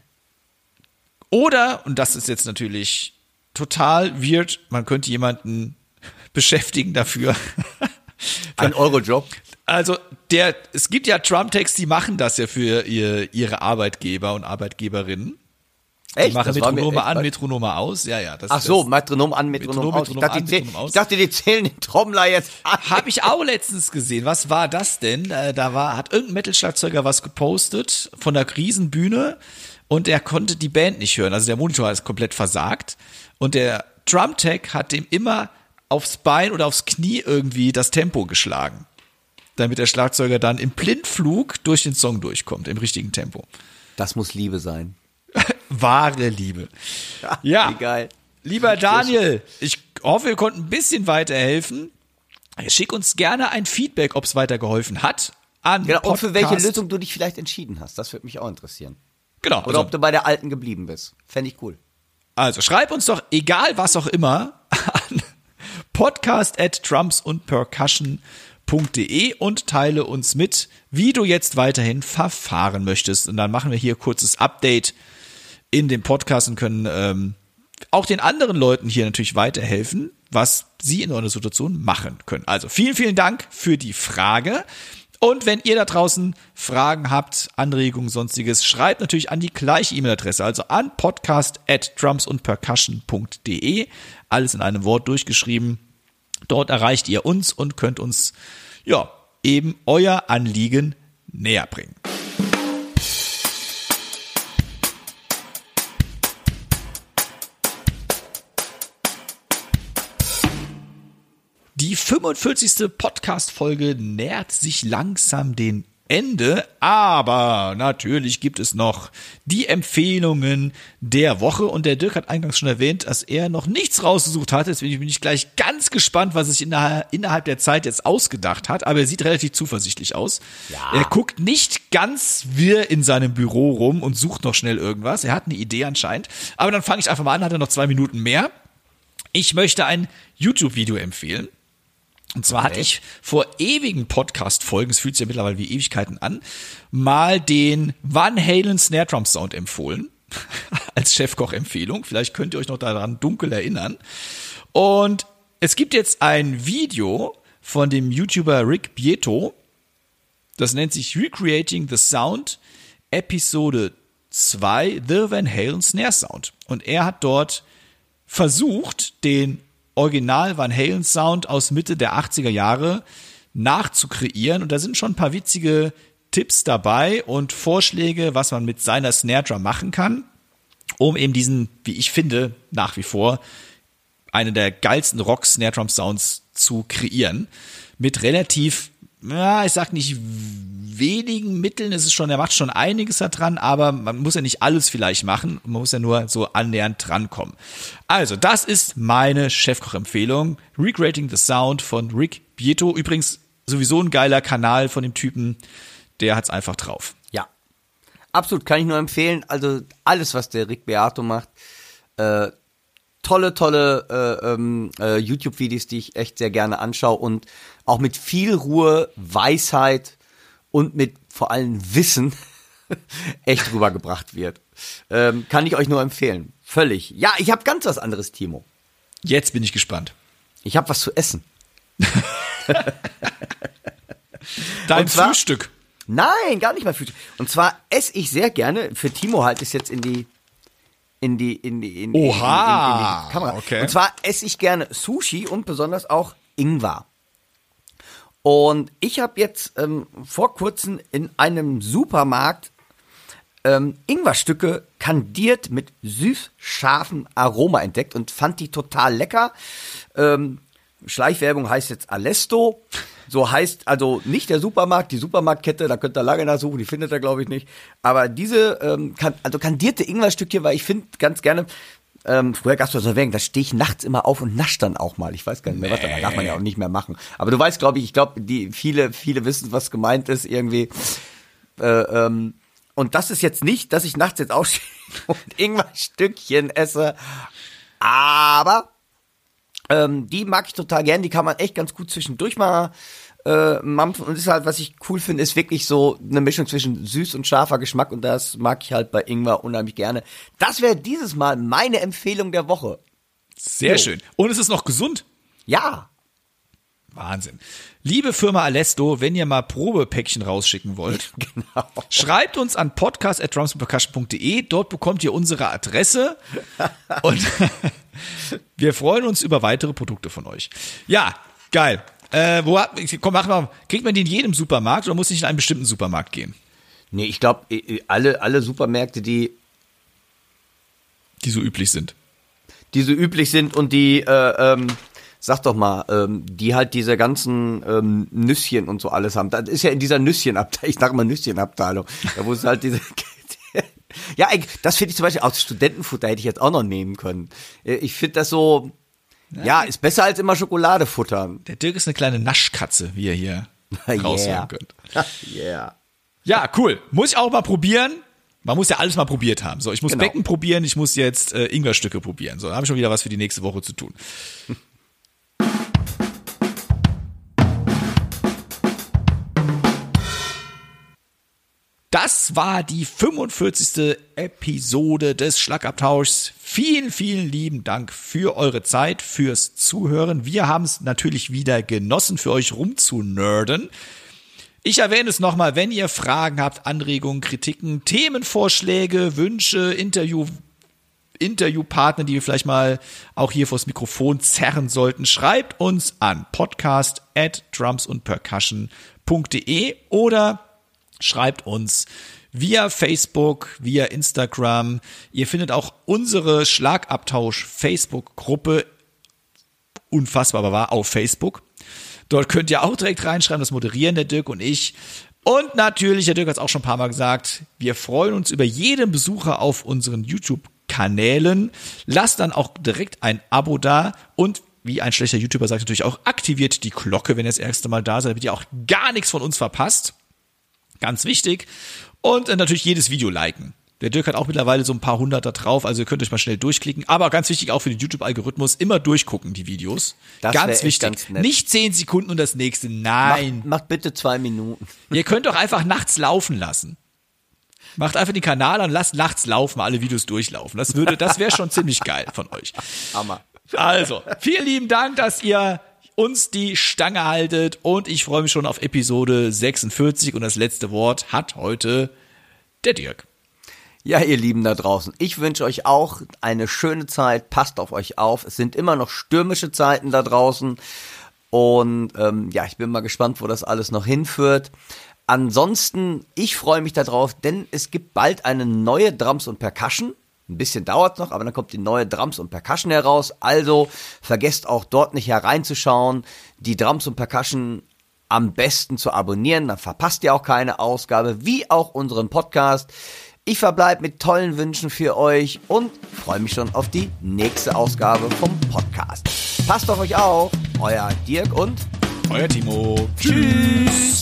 Oder, und das ist jetzt natürlich total weird, man könnte jemanden (laughs) beschäftigen dafür. Ein (laughs) Eurojob. Also der, es gibt ja Trump-Tags, die machen das ja für ihr, ihre Arbeitgeber und Arbeiterinnen. Die Echt? machen war mir Metronome an, Metronome aus. Ja, ja. Das, Ach so, Metronom an, Metronom, Metronom, aus. Ich Metronom dachte, an, die zählen, Metronom aus. ich dachte, die zählen den Trommler jetzt an. Habe ich auch letztens gesehen. Was war das denn? Äh, Da war, hat irgendein Metal-Schlagzeuger was gepostet von der Riesenbühne und er konnte die Band nicht hören. Also der Monitor ist komplett versagt und der Drum-Tag hat dem immer aufs Bein oder aufs Knie irgendwie das Tempo geschlagen. Damit der Schlagzeuger dann im Blindflug durch den Song durchkommt, im richtigen Tempo. Das muss Liebe sein. (laughs) Wahre Liebe. Ja. Wie geil. Lieber Daniel, ich hoffe, wir konnten ein bisschen weiterhelfen. Schick uns gerne ein Feedback, ob es weitergeholfen hat. An Genau, und für welche Lösung du dich vielleicht entschieden hast. Das würde mich auch interessieren. Genau. Oder Also, ob du bei der alten geblieben bist. Fände ich cool. also schreib uns doch, egal was auch immer, (laughs) an podcast at drums und percussion.de und teile uns mit, wie du jetzt weiterhin verfahren möchtest. Und dann machen wir hier kurzes Update in dem Podcast und können ähm, auch den anderen Leuten hier natürlich weiterhelfen, was sie in eurer Situation machen können. Also vielen, vielen Dank für die Frage. Und wenn ihr da draußen Fragen habt, Anregungen, sonstiges, schreibt natürlich an die gleiche E-Mail-Adresse, also an podcast at drumsundpercussion.de. Alles in einem Wort durchgeschrieben. Dort erreicht ihr uns und könnt uns, ja, eben euer Anliegen näher bringen. Die 45. Podcast-Folge nähert sich langsam den Ende, aber natürlich gibt es noch die Empfehlungen der Woche und der Dirk hat eingangs schon erwähnt, dass er noch nichts rausgesucht hat. Deswegen bin ich gleich ganz gespannt, was er sich innerhalb der Zeit jetzt ausgedacht hat, aber er sieht relativ zuversichtlich aus. Ja. Er guckt nicht ganz wirr in seinem Büro rum und sucht noch schnell irgendwas. Er hat eine Idee anscheinend, aber dann fange ich einfach mal an, hat er noch zwei Minuten mehr. Ich möchte ein YouTube-Video empfehlen. Und zwar okay. hatte ich vor ewigen Podcast-Folgen, es fühlt sich ja mittlerweile wie Ewigkeiten an, mal den Van Halen Snare Drum Sound empfohlen. (laughs) als Chefkoch-Empfehlung. Vielleicht könnt ihr euch noch daran dunkel erinnern. Und es gibt jetzt ein Video von dem YouTuber Rick Bieto. Das nennt sich Recreating the Sound Episode 2 The Van Halen Snare Sound. Und er hat dort versucht, den Original Van Halen Sound aus Mitte der 80er Jahre nachzukreieren. Und da sind schon ein paar witzige Tipps dabei und Vorschläge, was man mit seiner Snare Drum machen kann, um eben diesen, wie ich finde, nach wie vor einen der geilsten Rock Snare Drum Sounds zu kreieren. Mit relativ, ja, ich sag nicht wenigen Mitteln ist es schon, er macht schon einiges da dran, aber man muss ja nicht alles vielleicht machen, man muss ja nur so annähernd drankommen. Also, das ist meine Chefkoch-Empfehlung. Recreating the Sound von Rick Bieto. Übrigens sowieso ein geiler Kanal von dem Typen, der hat's einfach drauf. Ja, absolut, kann ich nur empfehlen. Also alles, was der Rick Beato macht, äh, tolle, tolle äh, ähm, äh, YouTube-Videos, die ich echt sehr gerne anschaue und auch mit viel Ruhe, Weisheit und mit vor allem Wissen (laughs) echt rübergebracht wird. Ähm, kann ich euch nur empfehlen. Völlig. Ja, ich habe ganz was anderes, Timo. Jetzt bin ich gespannt. Ich habe was zu essen. (laughs) Dein zwar, Frühstück. Nein, gar nicht mal Frühstück. Und zwar esse ich sehr gerne, für Timo halt ist jetzt in die in die in die in, Oha. In, in, in die Kamera. Okay. Und zwar esse ich gerne Sushi und besonders auch Ingwer. Und ich habe jetzt ähm, vor kurzem in einem Supermarkt ähm, Ingwerstücke kandiert mit süß-scharfem Aroma entdeckt und fand die total lecker. Ähm, Schleichwerbung heißt jetzt Alesto. So heißt also nicht der Supermarkt, die Supermarktkette, da könnt ihr lange nachsuchen, die findet ihr glaube ich nicht. Aber diese, ähm, kan also kandierte Ingwerstücke, weil ich finde ganz gerne, ähm, früher gab es so Werbung, da stehe ich nachts immer auf und nasch dann auch mal. Ich weiß gar nicht mehr, was, aber darf man ja auch nicht mehr machen. Aber du weißt, glaube ich, ich glaube, die viele, viele wissen, was gemeint ist irgendwie. Äh, ähm, und das ist jetzt nicht, dass ich nachts jetzt aufstehe (laughs) und irgendwann Stückchen esse. Aber ähm, die mag ich total gern. Die kann man echt ganz gut zwischendurch mal äh, mampfen. Und ist halt, was ich cool finde, ist wirklich so eine Mischung zwischen süß und scharfer Geschmack. Und das mag ich halt bei Ingwer unheimlich gerne. Das wäre dieses Mal meine Empfehlung der Woche. Sehr so. schön. Und es ist noch gesund. Ja. Wahnsinn. Liebe Firma Alesto, wenn ihr mal Probepäckchen rausschicken wollt, (laughs) genau. schreibt uns an podcast.drumspercussion.de. Dort bekommt ihr unsere Adresse und (laughs) wir freuen uns über weitere Produkte von euch. Ja, geil. Äh, wo, komm, mach mal, kriegt man die in jedem Supermarkt oder muss ich in einen bestimmten Supermarkt gehen? Nee, ich glaube, alle, alle Supermärkte, die. Die so üblich sind. Die so üblich sind und die, äh, ähm, sag doch mal, ähm, die halt diese ganzen ähm, Nüsschen und so alles haben. Das ist ja in dieser Nüsschenabteilung, (laughs) ich sag mal Nüsschenabteilung, da wo es halt diese. (laughs) ja, das finde ich zum Beispiel aus Studentenfutter hätte ich jetzt auch noch nehmen können. Äh, ich finde das so, ja, ja, ist besser als immer Schokolade futtern. Der Dirk ist eine kleine Naschkatze, wie ihr hier (laughs) yeah. raushören könnt. (laughs) yeah. Ja, cool. Muss ich auch mal probieren. Man muss ja alles mal probiert haben. So, ich muss genau. Becken probieren, ich muss jetzt äh, Ingwerstücke probieren. So, da habe ich schon wieder was für die nächste Woche zu tun. (laughs) Das war die 45. Episode des Schlagabtauschs. Vielen, vielen lieben Dank für eure Zeit, fürs Zuhören. Wir haben es natürlich wieder genossen, für euch rumzunerden. Ich erwähne es nochmal, wenn ihr Fragen habt, Anregungen, Kritiken, Themenvorschläge, Wünsche, Interview, Interviewpartner, die wir vielleicht mal auch hier vors Mikrofon zerren sollten, schreibt uns an podcast at drumsundpercussion.de oder schreibt uns via Facebook, via Instagram. Ihr findet auch unsere Schlagabtausch Facebook-Gruppe unfassbar aber wahr auf Facebook. Dort könnt ihr auch direkt reinschreiben, das moderieren der Dirk und ich. Und natürlich, der Dirk hat es auch schon ein paar Mal gesagt, wir freuen uns über jeden Besucher auf unseren YouTube-Kanälen. Lasst dann auch direkt ein Abo da und wie ein schlechter YouTuber sagt, natürlich auch aktiviert die Glocke, wenn ihr das erste Mal da seid, damit ihr auch gar nichts von uns verpasst. Ganz wichtig. Und äh, natürlich jedes Video liken. Der Dirk hat auch mittlerweile so ein paar hundert da drauf, also ihr könnt euch mal schnell durchklicken. Aber ganz wichtig auch für den YouTube-Algorithmus, immer durchgucken, die Videos. Das ganz wichtig. ganz. Nicht zehn Sekunden und das nächste. Nein. Macht, macht bitte zwei Minuten. (laughs) Ihr könnt doch einfach nachts laufen lassen. Macht einfach den Kanal an, lasst nachts laufen, alle Videos durchlaufen. Das würde, das wäre schon ziemlich geil von euch. Hammer. Also, vielen lieben Dank, dass ihr uns die Stange haltet und ich freue mich schon auf Episode 46 und das letzte Wort hat heute der Dirk. Ja, ihr Lieben da draußen, ich wünsche euch auch eine schöne Zeit. Passt auf euch auf. Es sind immer noch stürmische Zeiten da draußen. Und ähm, ja, ich bin mal gespannt, wo das alles noch hinführt. Ansonsten, ich freue mich darauf, denn es gibt bald eine neue Drums und Percussion. Ein bisschen dauert noch, aber dann kommt die neue Drums und Percussion heraus. Also vergesst auch dort nicht hereinzuschauen. Die Drums und Percussion am besten zu abonnieren, dann verpasst ihr auch keine Ausgabe, wie auch unseren Podcast. Ich verbleibe mit tollen Wünschen für euch und freue mich schon auf die nächste Ausgabe vom Podcast. Passt auf euch auf, euer Dirk und Euer Timo. tschüss.